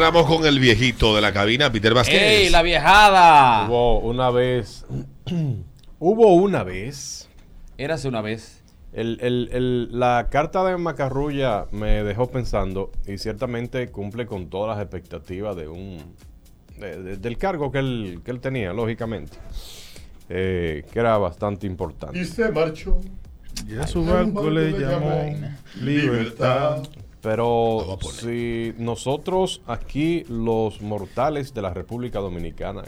Vamos con el viejito de la cabina, Peter Vázquez. ¡Ey, la viejada! Hubo una vez. hubo una vez. Érase una vez. El, el- el- la carta de Macarrulla me dejó pensando y ciertamente cumple con todas las expectativas de un de- de- del cargo que él, que él tenía, lógicamente. Eh, que era bastante importante. se marchó. Y a su barco le llamó libertad. Pero si nosotros aquí, los mortales de la República Dominicana,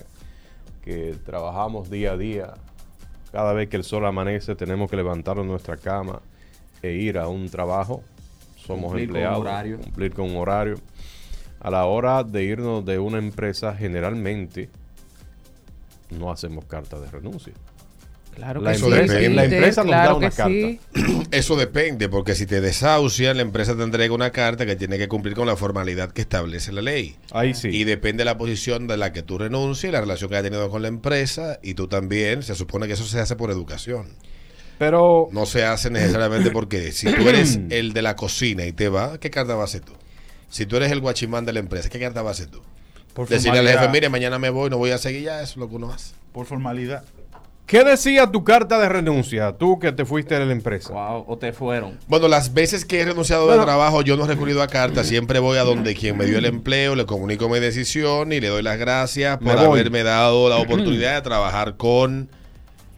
que trabajamos día a día, cada vez que el sol amanece tenemos que levantarnos de nuestra cama e ir a un trabajo, somos Cumplir con empleados, horario. cumplir con un horario. A la hora de irnos de una empresa, generalmente no hacemos carta de renuncia. Claro La que sí. empresa- la empresa nos claro da una que carta. sí. Eso depende, porque si te desahucian, la empresa te entrega una carta que tiene que cumplir con la formalidad que establece la ley. Ahí sí. Y depende de la posición de la que tú renuncies, la relación que hayas tenido con la empresa, y tú también, se supone que eso se hace por educación. Pero No se hace necesariamente porque si tú eres el de la cocina y te va, ¿qué carta vas a hacer tú? Si tú eres el guachimán de la empresa, ¿qué carta vas a hacer tú? Por Decirle al jefe, mire, mañana me voy, no voy a seguir ya, eso es lo que uno hace. Por formalidad. ¿Qué decía tu carta de renuncia? Tú que te fuiste de la empresa. Wow, o te fueron. Bueno, las veces que he renunciado Bueno. de trabajo, yo no he recurrido a carta. Siempre voy a donde quien me dio el empleo, le comunico mi decisión y le doy las gracias por haberme dado la oportunidad de trabajar con,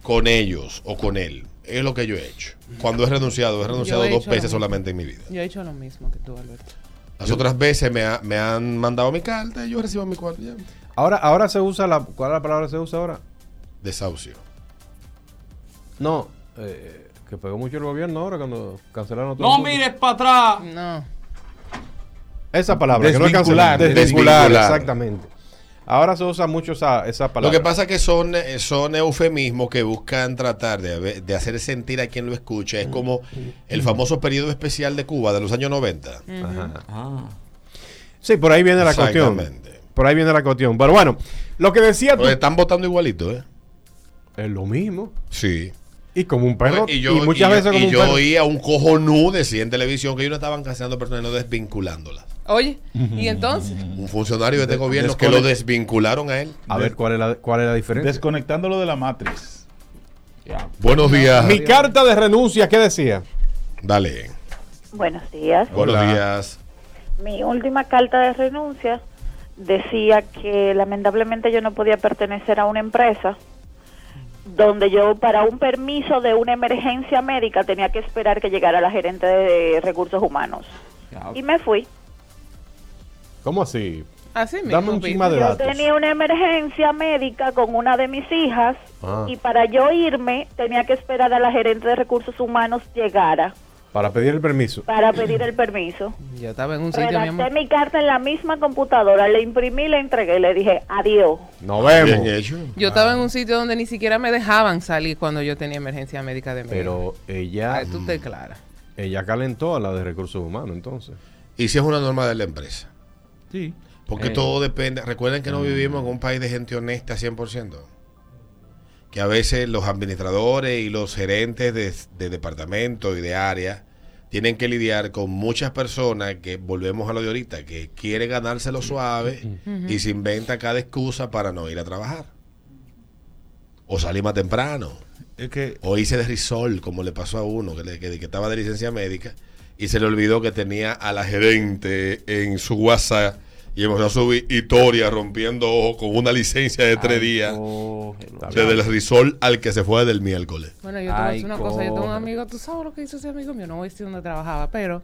con ellos o con él. Es lo que yo he hecho. Cuando he renunciado, he renunciado he dos veces solamente en mi vida. Yo he hecho lo mismo que tú, Alberto. Las otras veces me, ha- me han mandado mi carta y yo recibo mi cuarto. ya. Ahora, ahora se usa la. ¿Cuál es la palabra que se usa ahora? Desahucio. No, eh, que pegó mucho el gobierno ahora cuando cancelaron todo. ¡No el mires para atrás! No. Esa palabra, que no es Desvincular, cancelar. Desvincular, desvincular. exactamente. Ahora se usa mucho esa, esa Lo palabra. que pasa es que son, eh, son eufemismos que buscan tratar de, de hacer sentir a quien lo escucha. Es como el famoso periodo especial de Cuba de los años 90. Ajá. Ah. Sí, por ahí viene la cuestión. Exactamente. Por ahí viene la cuestión. Pero bueno, lo que decía tú. Están votando igualito, ¿eh? Es lo mismo. Sí. Y como un perro. Y, y yo, muchas y yo- veces como y un yo perro. oía un cojonú decía en televisión que ellos no estaban cancelando personas, no desvinculándolas. Oye, ¿y entonces? Un funcionario de este De- gobierno que lo desvincularon a él. A ver, ¿cuál es la, cuál es la diferencia? Desconectándolo de la matriz. Ya. Buenos días. Mi carta de renuncia, ¿qué decía? Dale. Buenos días. Buenos Hola. días. Mi última carta de renuncia decía que lamentablemente yo no podía pertenecer a una empresa donde yo para un permiso de una emergencia médica tenía que esperar que llegara la gerente de recursos humanos. Ya. Y me fui. ¿Cómo así? Así mismo. Dame un de Yo datos. tenía una emergencia médica con una de mis hijas Ah. y para yo irme tenía que esperar a la gerente de recursos humanos llegara Para pedir el permiso. para pedir el permiso. Yo estaba en un sitio, mi Redacté amor. mi carta en la misma computadora, le imprimí, le entregué, le dije adiós. Nos vemos. Bien hecho. Yo estaba en un sitio donde ni siquiera me dejaban salir cuando yo tenía emergencia médica de mi Pero ella, Ay, tú te claras. ella calentó a la de recursos humanos, entonces. Y si es una norma de la empresa. Sí. Porque Eh. todo depende. Recuerden que no vivimos en un país de gente honesta 100%. Que a veces los administradores y los gerentes de, de departamento y de área tienen que lidiar con muchas personas que, volvemos a lo de ahorita, que quieren ganárselo suave y se inventa cada excusa para no ir a trabajar. O salir más temprano. Es que O irse de risol, como le pasó a uno que, le- que- que estaba de licencia médica y se le olvidó que tenía a la gerente en su WhatsApp y empezó a subir historia rompiendo ojos con una licencia de tres Ay, días. cógelo. Desde el risol al que se fue del miércoles. Bueno, yo te voy a decir una cosa. Yo tengo un amigo, tú sabes lo que hizo ese amigo mío. No voy a decir dónde trabajaba, pero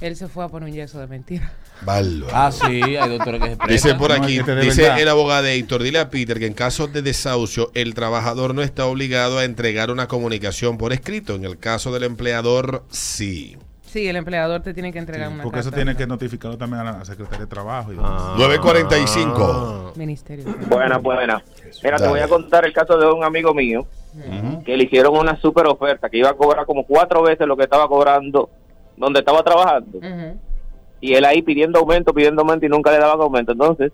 él se fue a poner un yeso de mentira. Bárbaro. Ah, sí, hay doctores que se Dice expresan. por aquí, dice verdad. el abogado de Héctor, dile a Peter que en caso de desahucio, el trabajador no está obligado a entregar una comunicación por escrito. En el caso del empleador, sí. Sí, el empleador te tiene que sí, entregar una porque eso tiene de- que notificarlo también a la Secretaría de Trabajo. y. Ah. 945. Ministerio. Buenas, buenas. Mira, te voy a contar el caso de un amigo mío que le hicieron una super oferta que iba a cobrar como cuatro veces lo que estaba cobrando donde estaba trabajando. Y él ahí pidiendo aumento, pidiendo aumento y nunca le daban aumento. Entonces,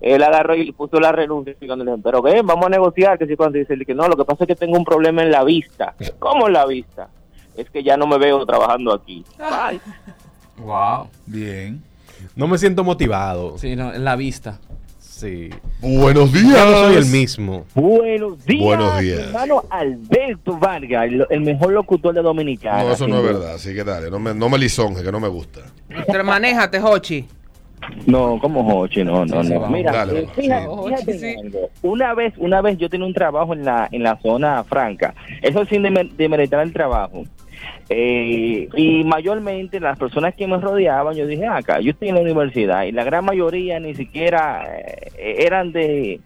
él agarró y puso la renuncia. Y cuando le dijeron, pero ven, vamos a negociar. Que si cuando dice, que no, lo que pasa es que tengo un problema en la vista. ¿Cómo en la vista? Es que ya no me veo trabajando aquí. Ay. Wow. Bien. No me siento motivado. Sí, no, en la vista. Sí. Buenos días. Ya no soy el mismo. Buenos días, Buenos días. hermano Alberto Vargas, el, el mejor locutor de Dominicana. No, eso no es verdad. Así que dale, no me, no me lisonje, que no me gusta. Pero manéjate, Hochi. No, como Jochi, no, no, no. Mira, Dale, eh, fíjate, fíjate Sí. en algo. Una vez, una vez yo tenía un trabajo en la, en la zona franca. Eso sin demer- demeritar el trabajo. Eh, y mayormente las personas que me rodeaban, yo dije, "Ah, acá, yo estoy en la universidad y la gran mayoría ni siquiera eh, eran de,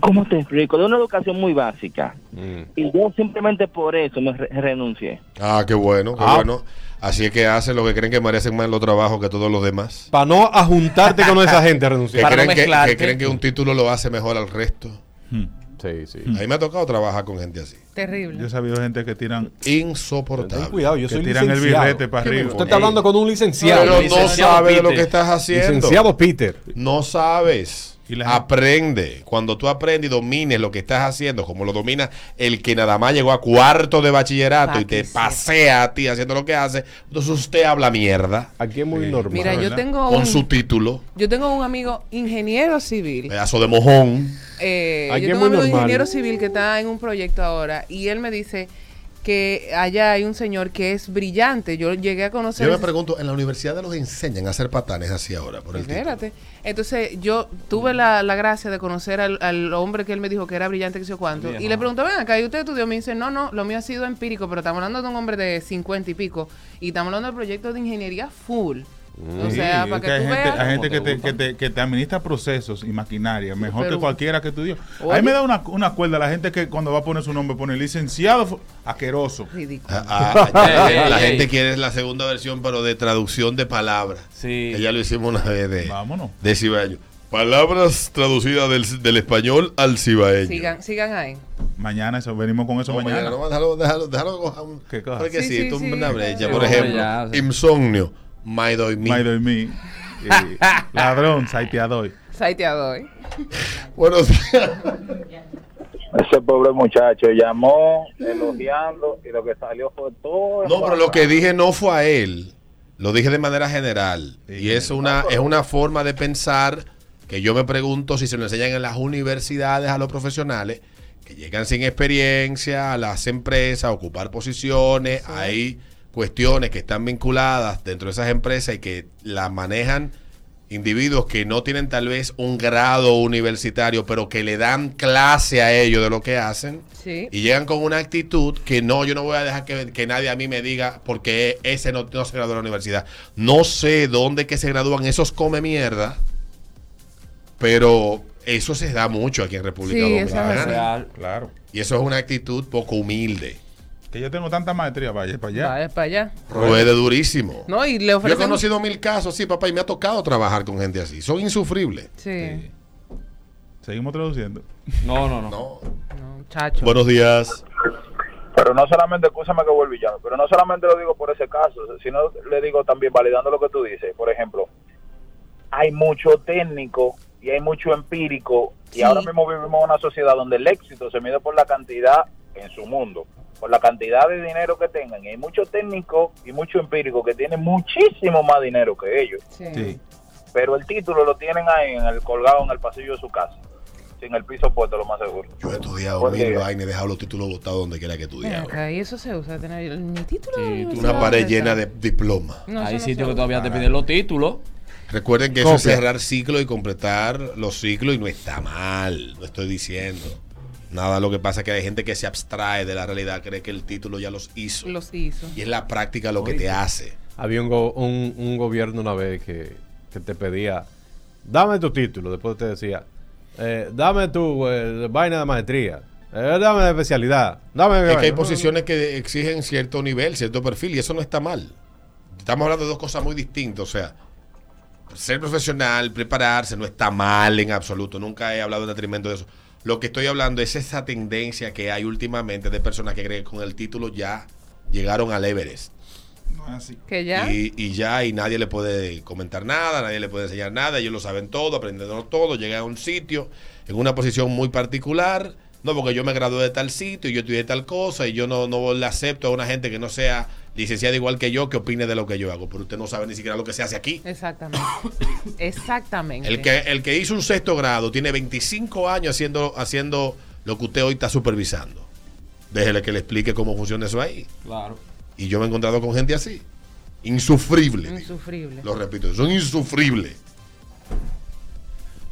¿cómo te explico? De una educación muy básica. Mm. Y yo simplemente por eso me re- renuncié. Ah, qué bueno, qué Ah. bueno. Así es que hacen lo que creen que merecen más los trabajos que todos los demás. Para no ajuntarte con esa gente, Que renunciar. No que, creen que un título lo hace mejor al resto. Hmm. Sí, sí. A mí me ha tocado trabajar con gente así. Terrible. Yo he sabido gente que tiran, Ten Insoportable. cuidado, yo que soy tiran el licenciado. birrete para ¿Qué me- arriba. Usted está hablando con un licenciado. Pero no licenciado sabes de lo que estás haciendo. Licenciado Peter. No sabes. Y la gente- Aprende. Cuando tú aprendes y domines lo que estás haciendo, como lo domina el que nada más llegó a cuarto de bachillerato Pa' y te pasea a ti haciendo lo que hace, entonces usted habla mierda Aquí es muy normal. Mira, yo tengo con un, su título, yo tengo un amigo ingeniero civil. pedazo de mojón. Eh, Aquí yo es tengo muy un amigo normal. ingeniero civil que está en un proyecto ahora y él me dice que allá hay un señor que es brillante. Yo llegué a conocer. Yo me pregunto, ¿en la universidad los enseñan a hacer patanes así ahora? Por el? Espérate. Entonces, yo tuve la, la gracia de conocer al, al hombre que él me dijo que era brillante, que sé cuánto. Bien, y le pregunté, ven acá, ¿y usted estudió? Me dice, no, no, lo mío ha sido empírico, pero estamos hablando de un hombre de 50 y pico. Y estamos hablando del proyecto de ingeniería full. O Sí, sea, es para que que, hay tú gente, veas. hay gente que te que, te, que te administra procesos y maquinaria mejor Pero- que cualquiera que estudió. A Oye. mí me da una, una cuerda la gente que cuando va a poner su nombre pone licenciado asqueroso. Ridículo. Ah, ah, Ey, ey, la ey. gente quiere la segunda versión, pero de traducción de palabras. Sí. Que ya lo hicimos una vez de, Vámonos. de cibaeño. Palabras traducidas del, del español al cibaeño. Sigan, sigan ahí. Mañana eso, venimos con eso No, mañana. mañana, no, déjalo, déjalo, déjalo coja un- ¿Qué cosa? Porque Sí, sí, sí, tú una brecha. Sí, Por ejemplo, ya, o sea. insomnio, doy mi. eh, ladrón, saiteadoy. Saiteado hoy. Buenos días. Ese pobre muchacho llamó elogiando y lo que salió fue todo. No, pero lo que dije no fue a él. Lo dije de manera general. Sí, y es una, es una forma de pensar que yo me pregunto si se lo enseñan en las universidades a los profesionales que llegan sin experiencia a las empresas a ocupar posiciones. Hay cuestiones que están vinculadas dentro de esas empresas y que las manejan individuos que no tienen tal vez un grado universitario, pero que le dan clase a ellos de lo que hacen. Sí. Y llegan con una actitud que no, yo no voy a dejar que, que nadie a mí me diga porque ese no, no se graduó de la universidad. No sé dónde que se gradúan esos come mierda, pero eso se da mucho aquí en República Sí, eso es Dominicana. Claro. Y eso es una actitud poco humilde. Que yo tengo tanta maestría, vaya para allá. Vaya para allá. Ruede durísimo. No, y le Yo he conocido mil casos, sí, papá, y me ha tocado trabajar con gente así. Son insufribles. Sí. Seguimos traduciendo. No, no, no. No. No, chacho. Buenos días. Pero no solamente, escúchame que vuelvo villano, pero no solamente lo digo por ese caso, sino le digo también validando lo que tú dices. Por ejemplo, hay mucho técnico y hay mucho empírico y Sí. ahora mismo vivimos en una sociedad donde el éxito se mide por la cantidad en su mundo, por la cantidad de dinero que tengan. Y hay mucho técnico y mucho empírico que tienen muchísimo más dinero que ellos. Sí. Sí. pero el título lo tienen ahí en el colgado en el pasillo de su casa, sin el piso puesto, lo más seguro. Yo he estudiado mil vainas y he dejado los títulos botados donde quiera que acá, y eso se usa, tener mi título. Sí, Una pared ¿dónde llena de diplomas. No, Hay no sitios que todavía te piden los títulos. Recuerden que eso es cerrar ciclo y completar los ciclos y no está mal, no estoy diciendo. Nada, lo que pasa es que hay gente que se abstrae de la realidad, cree que el título ya los hizo. Los hizo. Y es la práctica lo que te hace. Había un, go- un, un gobierno una vez que, que te pedía, dame tu título. Después te decía, eh, dame tu eh, vaina de maestría. eh, dame de especialidad. Dame Es que hay posiciones que exigen cierto nivel, cierto perfil, y eso no está mal. Estamos hablando de dos cosas muy distintas. O sea, ser profesional, prepararse, no está mal en absoluto. Nunca he hablado en detrimento de eso. Lo que estoy hablando es esa tendencia que hay últimamente de personas que creen que con el título ya llegaron al Everest. No es así. Que ya. Y, y ya, y nadie le puede comentar nada, nadie le puede enseñar nada, ellos lo saben todo, aprendieron todo, llegan a un sitio en una posición muy particular, No, porque yo me gradué de tal sitio y yo estudié tal cosa y yo no, no le acepto a una gente que no sea licenciada igual que yo que opine de lo que yo hago. Pero usted no sabe ni siquiera lo que se hace aquí. Exactamente. Exactamente. El que, el que hizo un sexto grado tiene 25 años haciendo, haciendo lo que usted hoy está supervisando. Déjele que le explique cómo funciona eso ahí. Claro. Y yo me he encontrado con gente así. Insufrible. digo. Insufrible. Lo repito, son insufribles.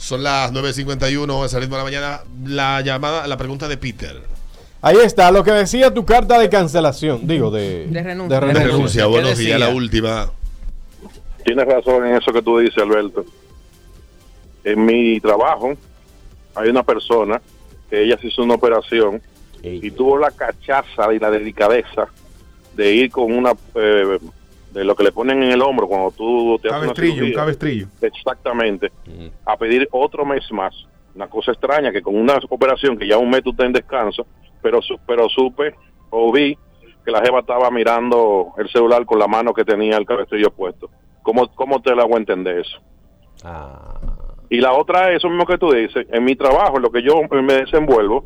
Son las 9.51 ese ritmo de la mañana. La llamada, la pregunta de Peter. Ahí está, lo que decía tu carta de cancelación, digo, de, De renuncia. de De renuncia. renuncia, ¿Qué buenos días, la última. Tienes razón en eso que tú dices, Alberto. En mi trabajo hay una persona que ella se hizo una operación y tuvo la cachaza y la delicadeza de ir con una eh, de lo que le ponen en el hombro cuando tú te haces una Cabestrillo, un cirugía. cabestrillo. Exactamente. A pedir otro mes más. Una cosa extraña que con una operación que ya un mes tú estás en descanso, pero su- pero supe o vi que la jeva estaba mirando el celular con la mano que tenía el cabestrillo puesto. ¿Cómo, cómo te lo hago entender eso? Ah, Y la otra es eso mismo que tú dices. En mi trabajo, en lo que yo me desenvuelvo,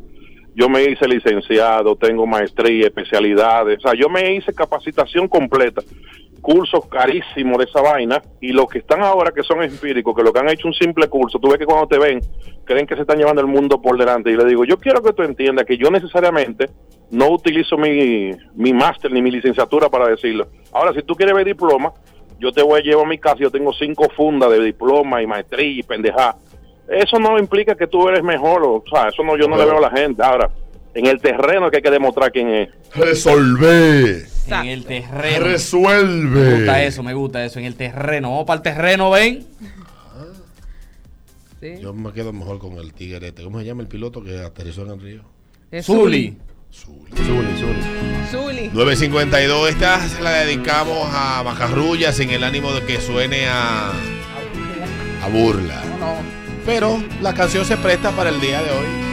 yo me hice licenciado, tengo maestría, especialidades. O sea, yo me hice capacitación completa, cursos carísimos de esa vaina. Y los que están ahora, que son empíricos, que lo que han hecho un simple curso, tú ves que cuando te ven, creen que se están llevando el mundo por delante. Y le digo, yo quiero que tú entiendas que yo necesariamente no utilizo mi, mi máster ni mi licenciatura para decirlo. Ahora, si tú quieres ver diploma, yo te voy a llevar a mi casa, yo tengo cinco fundas de diploma y maestría y pendejada. Eso no implica que tú eres mejor, o, sea, eso no yo no le veo a la gente. Ahora, en el terreno que hay que demostrar quién es. Resolver. En el terreno. Me Resuelve. gusta eso, me gusta eso. En el terreno. Vamos para el terreno, ven. Sí. Yo me quedo mejor con el tigre este. ¿Cómo se llama el piloto que aterrizó en el río? Zuli. Zuli. Zuli, Zuli. Zuli. 9.52. Esta se la dedicamos a Macarrulla sin el ánimo de que suene a, a burla. No. Pero la canción se presta para el día de hoy.